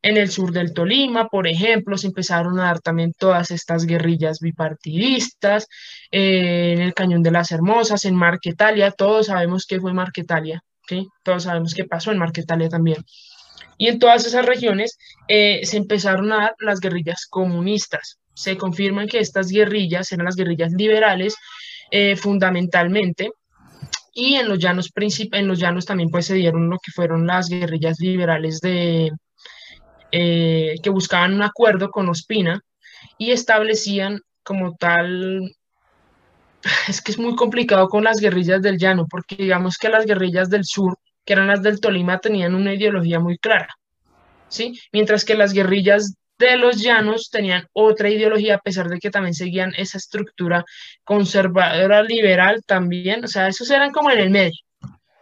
En el sur del Tolima, por ejemplo, se empezaron a dar también todas estas guerrillas bipartidistas, eh, en el Cañón de las Hermosas, en Marquetalia, todos sabemos qué fue Marquetalia, ¿sí? Todos sabemos qué pasó en Marquetalia también. Y en todas esas regiones eh, se empezaron a dar las guerrillas comunistas. Se confirman que estas guerrillas eran las guerrillas liberales eh, fundamentalmente, y en los llanos en los llanos también pues se dieron lo que fueron las guerrillas liberales de eh, que buscaban un acuerdo con Ospina y establecían como tal es que es muy complicado con las guerrillas del llano porque digamos que las guerrillas del sur que eran las del Tolima tenían una ideología muy clara sí mientras que las guerrillas de los llanos tenían otra ideología, a pesar de que también seguían esa estructura conservadora, liberal también, o sea, esos eran como en el medio,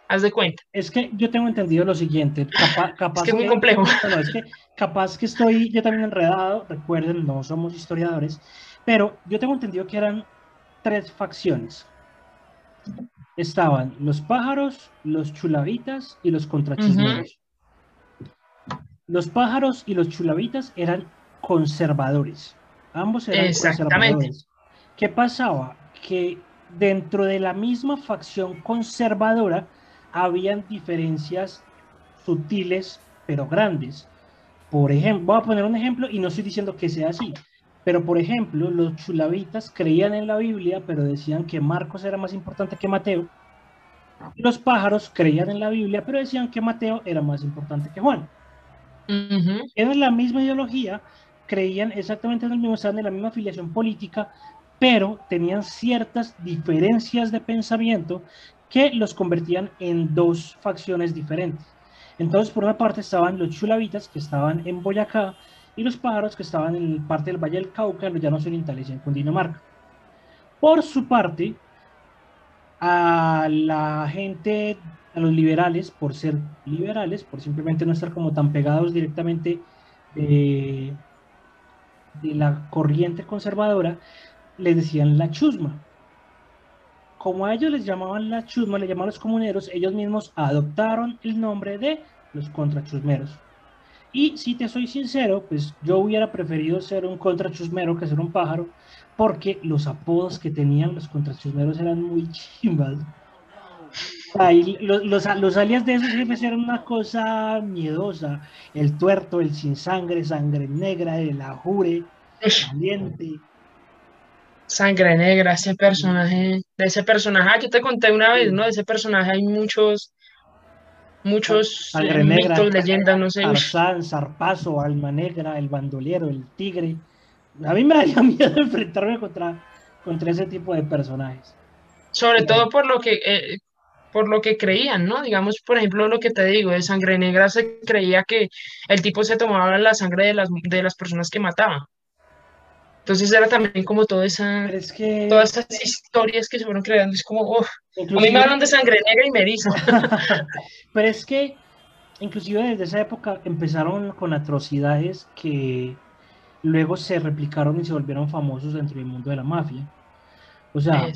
haz de cuenta. Es que yo tengo entendido lo siguiente, capa, capaz es que es muy complejo. No, es que capaz que estoy yo también enredado, recuerden, no somos historiadores, pero yo tengo entendido que eran tres facciones. Estaban los pájaros, los chulavitas y los contrachismeros. Uh -huh. Los pájaros y los chulavitas eran conservadores. Ambos eran conservadores. ¿Qué pasaba? Que dentro de la misma facción conservadora habían diferencias sutiles pero grandes. Por ejemplo, voy a poner un ejemplo y no estoy diciendo que sea así, pero por ejemplo, los chulavitas creían en la Biblia, pero decían que Marcos era más importante que Mateo. Los pájaros creían en la Biblia, pero decían que Mateo era más importante que Juan. Uh -huh. La misma ideología, creían exactamente en el mismo, estaban en la misma afiliación política, pero tenían ciertas diferencias de pensamiento que los convertían en dos facciones diferentes. Entonces, por una parte estaban los chulavitas, que estaban en Boyacá, y los pájaros, que estaban en parte del Valle del Cauca, en los llanos orientales y en Cundinamarca. Por su parte, a la gente, a los liberales, por ser liberales, por simplemente no estar como tan pegados directamente de, de la corriente conservadora, les decían la chusma. Como a ellos les llamaban la chusma, le llamaban los comuneros, ellos mismos adoptaron el nombre de los contrachusmeros. Y si te soy sincero, pues yo hubiera preferido ser un contrachusmero que ser un pájaro, porque los apodos que tenían los contrachusmeros eran muy chimbas. Los, los, los, alias de esos jefes eran una cosa miedosa. El tuerto, el sin sangre, sangre negra, el ajure, caliente. Sangre negra, ese personaje, de ese personaje, aquí te conté una vez, ¿no? De ese personaje hay muchos, muchos eh, mitos, leyendas, no sé. Tarzán, Zarpazo, Alma Negra, el bandolero, el tigre. A mí me daría miedo enfrentarme contra, contra ese tipo de personajes. Sobre todo por lo que eh, por lo que creían, ¿no? Digamos, por ejemplo, lo que te digo, de sangre negra se creía que el tipo se tomaba la sangre de las, de las personas que mataba. Entonces era también como toda esa, todas esas historias que se fueron creando. Es como, oh, a mí me hablan de sangre negra y me dicen. Pero es que, inclusive desde esa época empezaron con atrocidades que luego se replicaron y se volvieron famosos dentro del mundo de la mafia. O sea,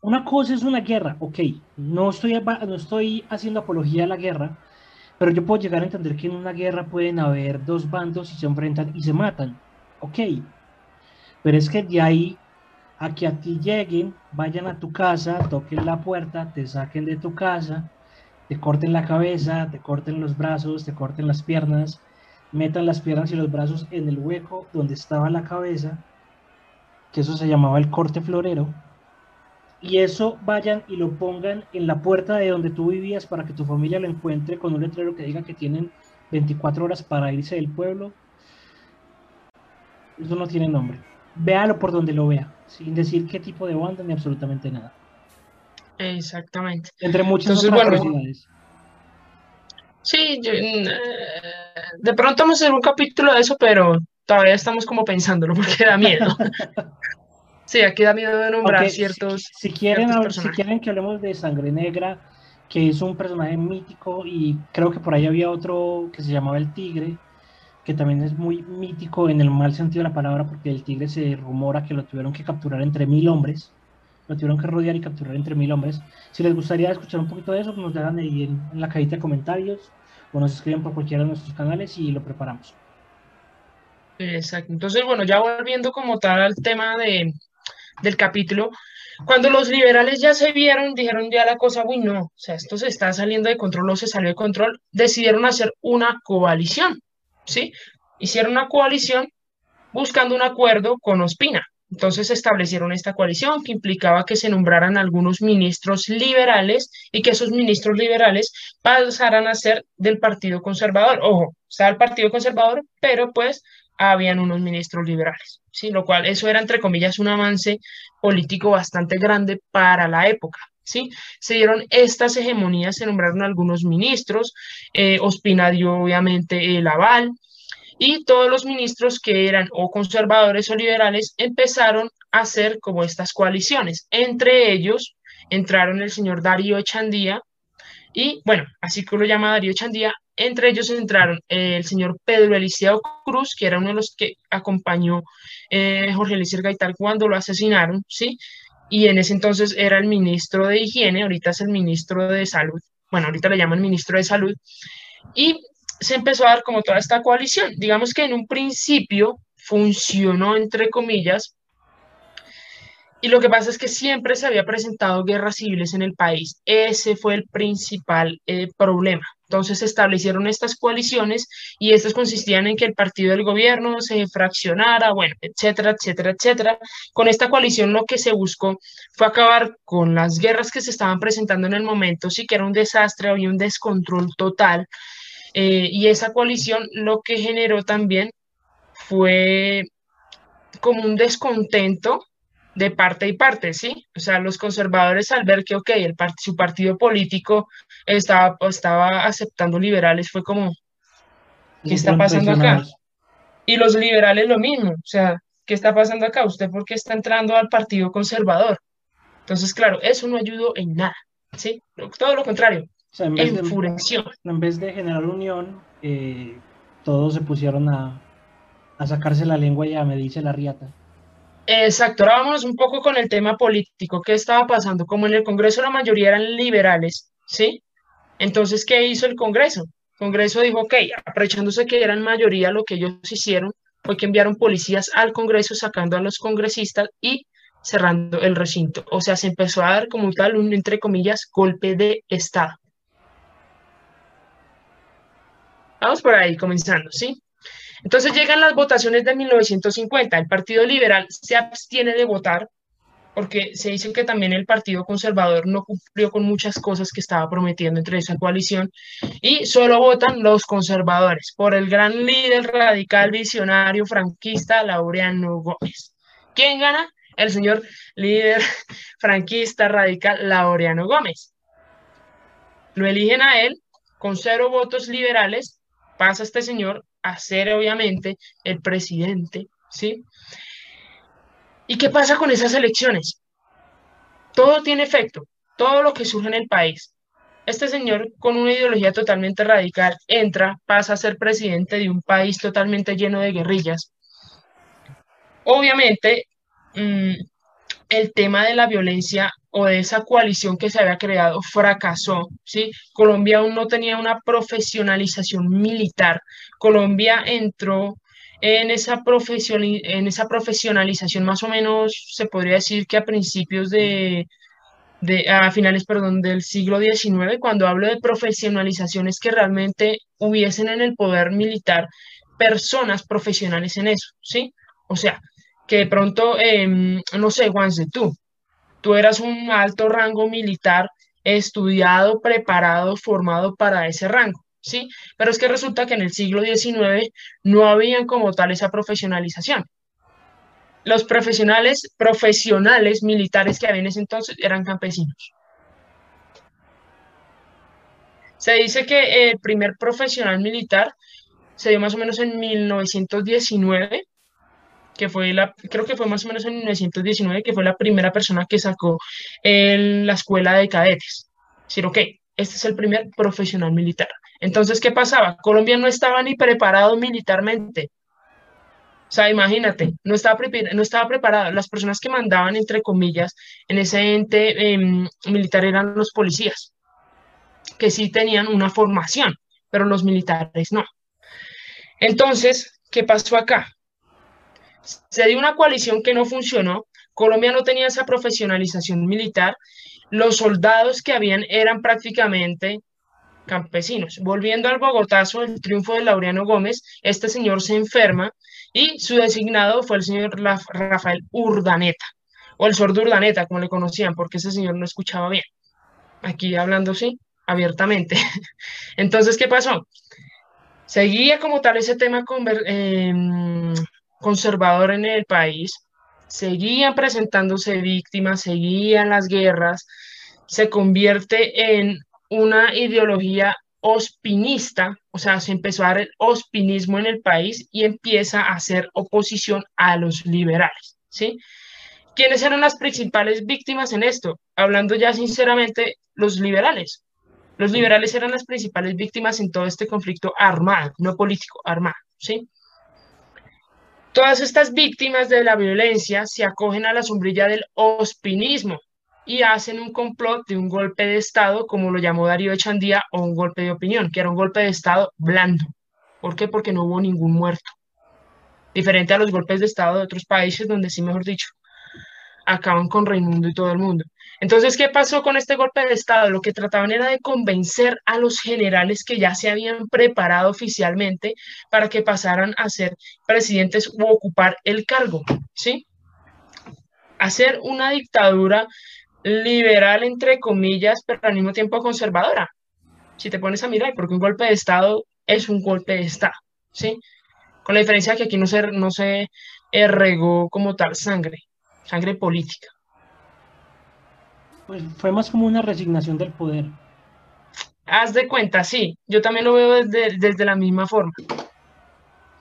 una cosa es una guerra, ok, no estoy, no estoy haciendo apología a la guerra, pero yo puedo llegar a entender que en una guerra pueden haber dos bandos y se enfrentan y se matan, ok, pero es que de ahí a que a ti lleguen, vayan a tu casa, toquen la puerta, te saquen de tu casa, te corten la cabeza, te corten los brazos, te corten las piernas, metan las piernas y los brazos en el hueco donde estaba la cabeza, que eso se llamaba el corte florero, y eso vayan y lo pongan en la puerta de donde tú vivías para que tu familia lo encuentre con un letrero que diga que tienen 24 horas para irse del pueblo. Eso no tiene nombre véalo por donde lo vea, sin decir qué tipo de banda ni absolutamente nada. Exactamente. Entre muchas otras Sí, eh, de pronto vamos a hacer un capítulo de eso, pero todavía estamos como pensándolo porque da miedo. sí, aquí da miedo de nombrar ciertos. Si, quieren, si quieren que hablemos de Sangre Negra, que es un personaje mítico y creo que por ahí había otro que se llamaba el Tigre, que también es muy mítico en el mal sentido de la palabra, porque el tigre se rumora que lo tuvieron que capturar entre mil hombres, lo tuvieron que rodear y capturar entre mil hombres. Si les gustaría escuchar un poquito de eso, nos dejan ahí en, la cajita de comentarios o nos escriben por cualquiera de nuestros canales y lo preparamos. Exacto. Entonces, bueno, ya volviendo como tal al tema de, del capítulo, cuando los liberales ya se vieron, dijeron ya la cosa, uy, no, o sea, esto se está saliendo de control o se salió de control, decidieron hacer una coalición. ¿Sí? Hicieron una coalición buscando un acuerdo con Ospina. Entonces establecieron esta coalición que implicaba que se nombraran algunos ministros liberales y que esos ministros liberales pasaran a ser del Partido Conservador. Ojo, está el Partido Conservador, pero pues habían unos ministros liberales, ¿sí? Lo cual eso era entre comillas un avance político bastante grande para la época. ¿Sí? Se dieron estas hegemonías, se nombraron algunos ministros, eh, Ospina dio obviamente el aval, y todos los ministros que eran o conservadores o liberales empezaron a hacer como estas coaliciones. Entre ellos entraron el señor Darío Echandía y, bueno, así que lo llama Darío Echandía, entre ellos entraron el señor Pedro Eliseo Cruz, que era uno de los que acompañó eh, Jorge Eliezer Gaital cuando lo asesinaron, ¿sí? Y en ese entonces era el ministro de Higiene, ahorita es el ministro de Salud, bueno, ahorita le llaman ministro de Salud, y se empezó a dar como toda esta coalición. Digamos que en un principio funcionó, entre comillas, y lo que pasa es que siempre se había presentado guerras civiles en el país. Ese fue el principal eh, problema. Entonces se establecieron estas coaliciones y estas consistían en que el partido del gobierno se fraccionara, bueno, etcétera, etcétera, etcétera. Con esta coalición lo que se buscó fue acabar con las guerras que se estaban presentando en el momento, sí que era un desastre, había un descontrol total eh, y esa coalición lo que generó también fue como un descontento de parte y parte, ¿sí? O sea, los conservadores al ver que, ok, el su partido político estaba, estaba aceptando liberales, fue como, ¿qué está pasando acá? Y los liberales lo mismo, o sea, ¿qué está pasando acá? ¿Usted por qué está entrando al partido conservador? Entonces, claro, eso no ayudó en nada, ¿sí? Todo lo contrario, en vez, de, en vez de generar unión, eh, todos se pusieron a, a sacarse la lengua y a medirse la riata. Exacto, ahora vamos un poco con el tema político. ¿Qué estaba pasando? Como en el Congreso la mayoría eran liberales, ¿sí? Entonces, ¿qué hizo el Congreso? El Congreso dijo, ok, aprovechándose que eran mayoría, lo que ellos hicieron fue que enviaron policías al Congreso sacando a los congresistas y cerrando el recinto. O sea, se empezó a dar como tal un, entre comillas, golpe de Estado. Vamos por ahí, comenzando, ¿sí? Entonces llegan las votaciones de 1950. El Partido Liberal se abstiene de votar porque se dice que también el Partido Conservador no cumplió con muchas cosas que estaba prometiendo entre esa coalición y solo votan los conservadores por el gran líder radical visionario franquista Laureano Gómez. ¿Quién gana? El señor líder franquista radical Laureano Gómez. Lo eligen a él con cero votos liberales, pasa este señor a ser obviamente el presidente, ¿sí? ¿Y qué pasa con esas elecciones? Todo tiene efecto, todo lo que surge en el país. Este señor, con una ideología totalmente radical, entra, pasa a ser presidente de un país totalmente lleno de guerrillas. Obviamente, mm, el tema de la violencia o de esa coalición que se había creado fracasó, ¿sí? Colombia aún no tenía una profesionalización militar. Colombia entró en esa, en esa profesionalización más o menos se podría decir que a principios de, de, a finales, perdón, del siglo XIX, cuando hablo de profesionalización es que realmente hubiesen en el poder militar personas profesionales en eso, ¿sí? O sea, que de pronto, em, no sé, Juanse, tú, tú eras un alto rango militar estudiado, preparado, formado para ese rango. ¿sí? Pero es que resulta que en el siglo XIX no habían como tal esa profesionalización. Los profesionales, profesionales militares que había en ese entonces eran campesinos. Se dice que el primer profesional militar se dio más o menos en 1919, que fue la, creo que fue más o menos en 1919, que fue la primera persona que sacó la escuela de cadetes. Decir, ok, este es el primer profesional militar. Entonces, ¿qué pasaba? Colombia no estaba ni preparado militarmente. O sea, imagínate, no estaba, no estaba preparado. Las personas que mandaban, entre comillas, en ese ente em, militar eran los policías, que sí tenían una formación, pero los militares no. Entonces, ¿qué pasó acá? Se dio una coalición que no funcionó. Colombia no tenía esa profesionalización militar. Los soldados que habían eran prácticamente campesinos. Volviendo al Bogotazo, el triunfo de Laureano Gómez, este señor se enferma y su designado fue el señor Rafael Urdaneta, o el sordo Urdaneta, como le conocían, porque ese señor no escuchaba bien. Aquí hablando, sí, abiertamente. Entonces, ¿qué pasó? Seguía como tal ese tema em, conservador en el país, seguían presentándose víctimas, seguían las guerras, se convierte en una ideología ospinista, o sea, se empezó a dar el ospinismo en el país y empieza a hacer oposición a los liberales, ¿sí? ¿Quiénes eran las principales víctimas en esto? Hablando ya sinceramente, los liberales. Los liberales eran las principales víctimas en todo este conflicto armado, no político, armado, ¿sí? Todas estas víctimas de la violencia se acogen a la sombrilla del ospinismo, y hacen un complot de un golpe de Estado, como lo llamó Darío Echandía, o un golpe de opinión, que era un golpe de Estado blando. ¿Por qué? Porque no hubo ningún muerto. Diferente a los golpes de Estado de otros países donde sí, mejor dicho, acaban con Raimundo y todo el mundo. Entonces, ¿qué pasó con este golpe de Estado? Lo que trataban era de convencer a los generales que ya se habían preparado oficialmente para que pasaran a ser presidentes u ocupar el cargo, ¿sí? Hacer una dictadura liberal, entre comillas, pero al mismo tiempo conservadora. Si te pones a mirar, porque un golpe de Estado es un golpe de Estado, ¿sí? Con la diferencia que aquí no se, no se regó como tal sangre, sangre política. Pues fue más como una resignación del poder. Haz de cuenta, sí. Yo también lo veo desde, desde la misma forma.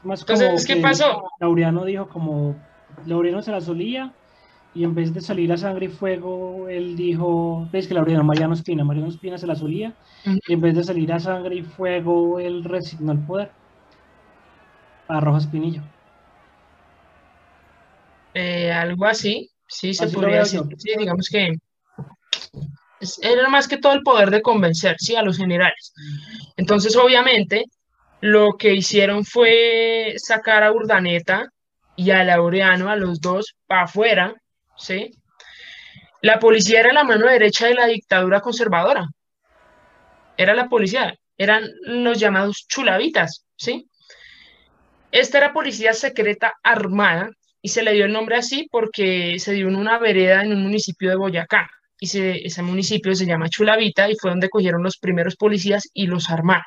Entonces, ¿qué pasó? Laureano dijo como, Laureano se la solía, y en vez de salir a sangre y fuego, él dijo, ves que la ordenó Mariano Espina, Mariano Espina se la solía, y en vez de salir a sangre y fuego, él resignó el poder a Rojas Pinillo. Eh, algo así, sí, se podría decir, sí, digamos que era más que todo el poder de convencer, sí, a los generales. Entonces, obviamente, lo que hicieron fue sacar a Urdaneta y a Laureano, a los dos, para afuera, ¿sí? La policía era la mano derecha de la dictadura conservadora. Era la policía, eran los llamados chulavitas, ¿sí? Esta era policía secreta armada y se le dio el nombre así porque se dio en una vereda en un municipio de Boyacá y ese municipio se llama Chulavita y fue donde cogieron los primeros policías y los armaron.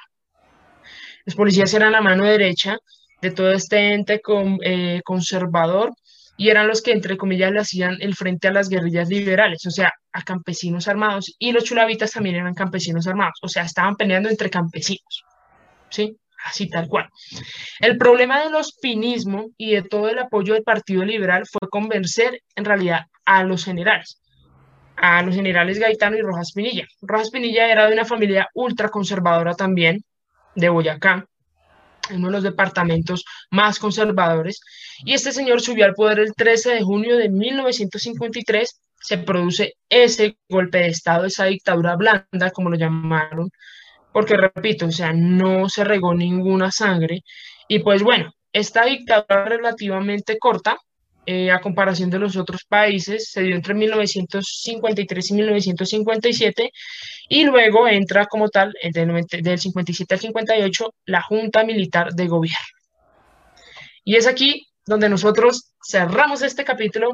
Los policías eran la mano derecha de todo este ente eh, conservador y eran los que, entre comillas, le hacían el frente a las guerrillas liberales, o sea, a campesinos armados, y los chulavitas también eran campesinos armados, o sea, estaban peleando entre campesinos, ¿sí? Así tal cual. El problema de los pinismo y de todo el apoyo del Partido Liberal fue convencer en realidad a los generales, a los generales Gaetano y Rojas Pinilla. Rojas Pinilla era de una familia ultraconservadora también, de Boyacá, uno de los departamentos más conservadores, y este señor subió al poder el 13 de junio de 1953, se produce ese golpe de Estado, esa dictadura blanda, como lo llamaron, porque repito, o sea, no se regó ninguna sangre, y pues bueno, esta dictadura relativamente corta, eh, a comparación de los otros países, se dio entre 1953 y 1957 y luego entra como tal, del, del 57 al 58, la Junta Militar de Gobierno. Y es aquí donde nosotros cerramos este capítulo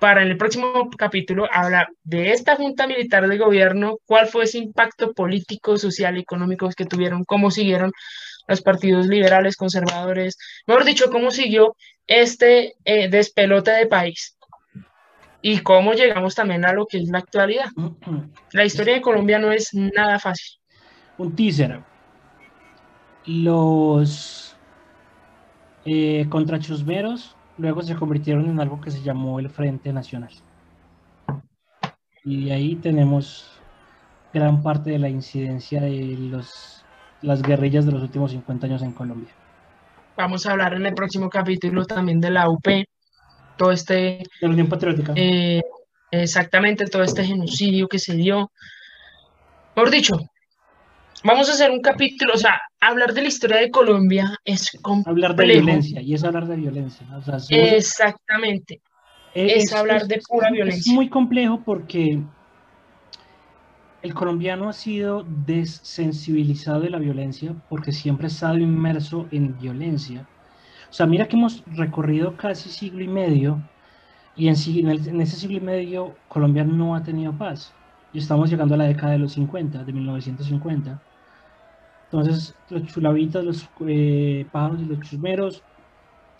para en el próximo capítulo hablar de esta Junta Militar de Gobierno, cuál fue ese impacto político, social y económico que tuvieron, cómo siguieron los partidos liberales, conservadores, mejor dicho, cómo siguió este eh, despelote de país y cómo llegamos también a lo que es la actualidad. La historia de Colombia no es nada fácil. Un teaser. Los eh, contrachusmeros luego se convirtieron en algo que se llamó el Frente Nacional. Y ahí tenemos gran parte de la incidencia de los, las guerrillas de los últimos 50 años en Colombia. Vamos a hablar en el próximo capítulo también de la UP, todo este... De la Unión Patriótica. Eh, exactamente, todo este genocidio que se dio. Por dicho, vamos a hacer un capítulo, o sea, hablar de la historia de Colombia es complejo. Hablar de violencia, y es hablar de violencia. Exactamente. Es, hablar de pura violencia. Es muy complejo porque el colombiano ha sido desensibilizado de la violencia porque siempre ha estado inmerso en violencia. O sea, mira que hemos recorrido casi siglo y medio y en, ese siglo y medio Colombia no ha tenido paz. Y estamos llegando a la década de los 50, de 1950. Entonces, los chulavitas, los eh, pájaros y los chusmeros,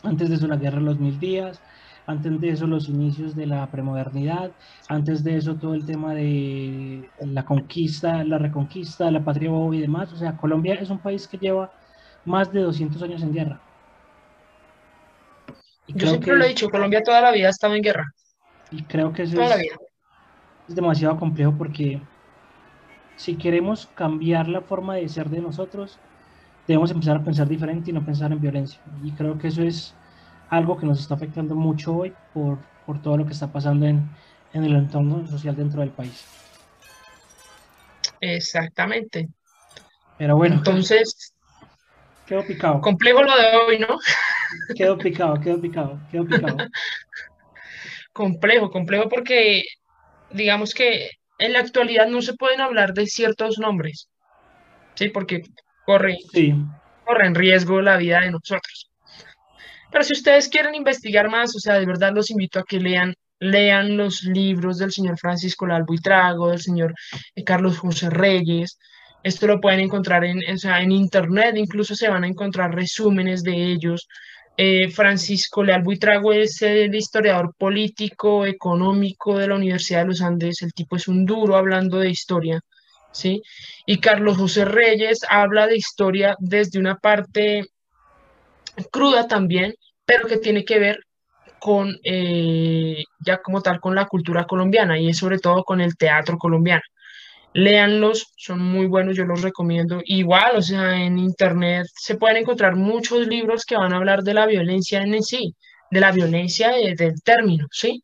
antes de eso la guerra de los mil días, antes de eso los inicios de la premodernidad, antes de eso todo el tema de la conquista, la reconquista, la patria boba y demás. O sea, Colombia es un país que lleva más de 200 años en guerra. Yo siempre lo he dicho, Colombia toda la vida ha estado en guerra. Y creo que eso es, es demasiado complejo porque si queremos cambiar la forma de ser de nosotros, debemos empezar a pensar diferente y no pensar en violencia. Y creo que eso es algo que nos está afectando mucho hoy por, por todo lo que está pasando en, en el entorno social dentro del país. Exactamente. Pero bueno. Entonces. Quedó picado. Complejo lo de hoy, ¿no? Quedó picado, quedó picado, quedó picado. complejo, complejo porque digamos que en la actualidad no se pueden hablar de ciertos nombres. Sí, porque corre, sí. corre en riesgo la vida de nosotros. Pero si ustedes quieren investigar más, o sea, de verdad los invito a que lean, lean los libros del señor Francisco Lalbuitrago, del señor eh, Carlos José Reyes. Esto lo pueden encontrar en, en internet, incluso se van a encontrar resúmenes de ellos. Eh, Francisco Leal Buitrago es el historiador político, económico de la Universidad de los Andes. El tipo es un duro hablando de historia, ¿sí? Y Carlos José Reyes habla de historia desde una parte cruda también, pero que tiene que ver con, eh, ya como tal, con la cultura colombiana y es sobre todo con el teatro colombiano. Léanlos, son muy buenos, yo los recomiendo. Igual, o sea, en internet se pueden encontrar muchos libros que van a hablar de la violencia en sí, de la violencia del término, ¿sí?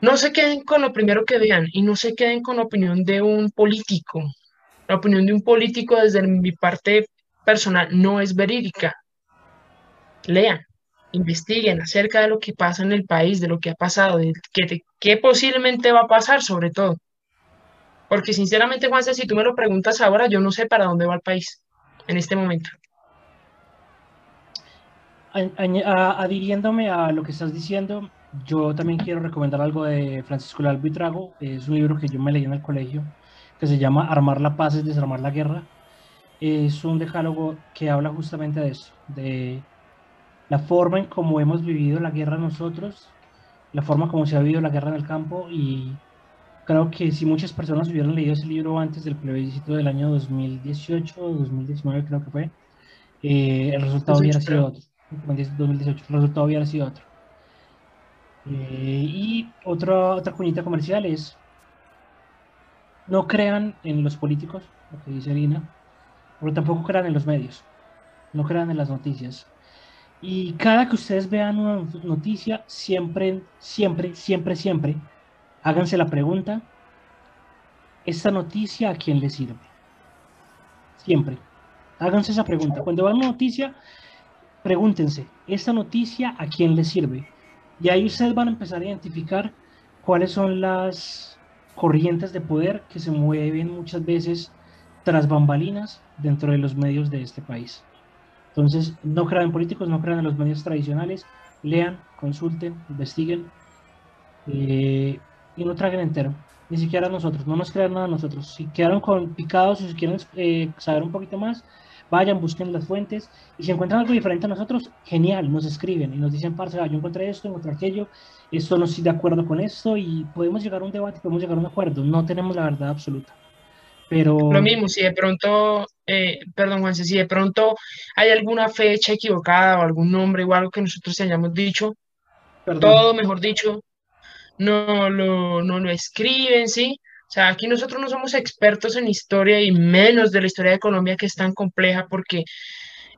No se queden con lo primero que vean y no se queden con la opinión de un político. La opinión de un político desde mi parte personal no es verídica lean, investiguen acerca de lo que pasa en el país, de lo que ha pasado, de qué, posiblemente va a pasar sobre todo. Porque sinceramente, Juanse, si tú me lo preguntas ahora, yo no sé para dónde va el país en este momento. adhiriéndome a lo que estás diciendo, yo también quiero recomendar algo de Francisco Lalvitrago. Es un libro que yo me leí en el colegio que se llama Armar la paz es desarmar la guerra. Es un decálogo que habla justamente de eso, de la forma en cómo hemos vivido la guerra nosotros, la forma como se ha vivido la guerra en el campo y creo que si muchas personas hubieran leído ese libro antes del plebiscito del año 2018 o 2019 creo que fue, eh, el resultado hubiera sido otro. 2018, el resultado hubiera sido otro. Eh, y otra, otra cuñita comercial es, no crean en los políticos, lo que dice Arina, pero tampoco crean en los medios, no crean en las noticias. Y cada que ustedes vean una noticia, siempre, siempre, siempre, siempre, háganse la pregunta, ¿esta noticia a quién le sirve? Siempre. Háganse esa pregunta. Cuando vean una noticia, pregúntense, ¿esta noticia a quién le sirve? Y ahí ustedes van a empezar a identificar cuáles son las corrientes de poder que se mueven muchas veces tras bambalinas dentro de los medios de este país. Entonces, no crean en políticos, no crean en los medios tradicionales, lean, consulten, investiguen eh, y no traguen entero. Ni siquiera nosotros, no nos crean nada nosotros. Si quedaron con picados si quieren eh, saber un poquito más, vayan, busquen las fuentes y si encuentran algo diferente a nosotros, genial, nos escriben y nos dicen, parce, yo encontré esto, encontré aquello, esto no estoy de acuerdo con esto y podemos llegar a un debate, podemos llegar a un acuerdo, no tenemos la verdad absoluta. Pero... Lo mismo, si de pronto, eh, perdón Juan, si de pronto hay alguna fecha equivocada o algún nombre o algo que nosotros hayamos dicho, todo mejor dicho, no lo, no lo escriben, ¿sí? O sea, aquí nosotros no somos expertos en historia y menos de la historia de Colombia que es tan compleja porque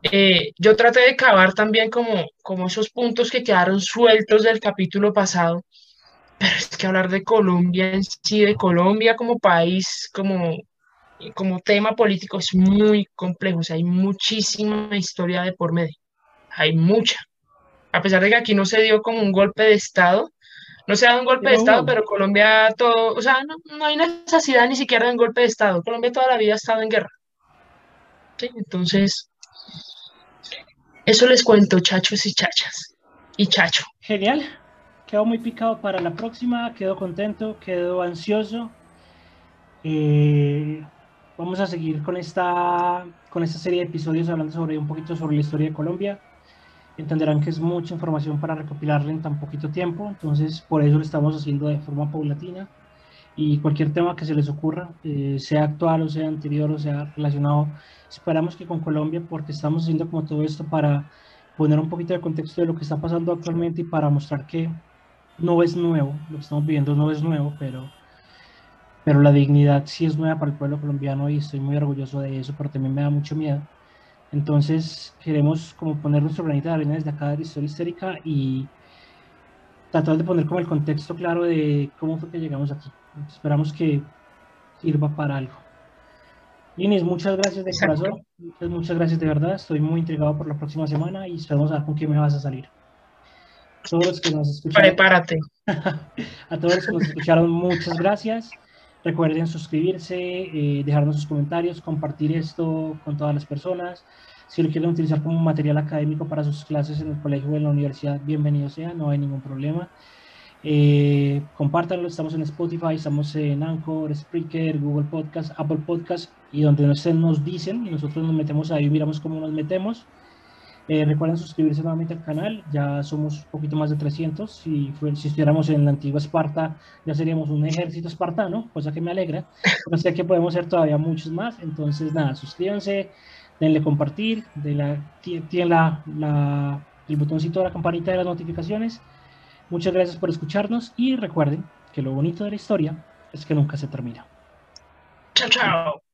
eh, yo traté de cavar también como, como esos puntos que quedaron sueltos del capítulo pasado, pero es que hablar de Colombia en sí, de Colombia como país, como, como tema político es muy complejo, o sea, hay muchísima historia de por medio, hay mucha. A pesar de que aquí no se dio como un golpe de Estado, no se ha dado un golpe de Estado, pero Colombia todo, o sea, no, hay necesidad ni siquiera de un golpe de Estado. Colombia toda la vida ha estado en guerra. ¿Sí? Entonces, eso les cuento, chachos y chachas. Y chacho. Genial. Quedo muy picado para la próxima, quedo contento, quedo ansioso. Eh, vamos a seguir con esta, con esta serie de episodios hablando sobre un poquito sobre la historia de Colombia. Entenderán que es mucha información para recopilarla en tan poquito tiempo, entonces por eso lo estamos haciendo de forma paulatina. Y cualquier tema que se les ocurra, eh, sea actual o sea anterior o sea relacionado, esperamos que con Colombia, porque estamos haciendo como todo esto para poner un poquito de contexto de lo que está pasando actualmente y para mostrar que no es nuevo, lo que estamos viviendo no es nuevo, pero, pero la dignidad sí es nueva para el pueblo colombiano y estoy muy orgulloso de eso, pero también me da mucho miedo entonces queremos como poner nuestro granito de arena desde acá de la historia histérica y tratar de poner como el contexto claro de cómo fue que llegamos aquí. Esperamos que sirva para algo. Inés, muchas gracias de corazón, muchas, gracias de verdad, estoy muy intrigado por la próxima semana y esperamos a ver con qué me vas a salir. Todos los que nos escucharon. Prepárate. a todos los que nos escucharon, muchas gracias. Recuerden suscribirse, eh, dejarnos sus comentarios, compartir esto con todas las personas. Si lo quieren utilizar como material académico para sus clases en el colegio o en la universidad, bienvenido sea, no hay ningún problema. Eh, compártanlo, estamos en Spotify, estamos en Anchor, Spreaker, Google Podcast, Apple Podcast y donde nos dicen y nosotros nos metemos ahí, miramos cómo nos metemos. Eh, recuerden suscribirse nuevamente al canal, ya somos un poquito más de 300. Si, si estuviéramos en la antigua Esparta, ya seríamos un ejército espartano, cosa que me alegra. Pero sé que podemos ser todavía muchos más. Entonces, nada, suscríbanse, denle compartir, tienen la, la, el botoncito de la campanita de las notificaciones. Muchas gracias por escucharnos y recuerden que lo bonito de la historia es que nunca se termina. Chao, chao.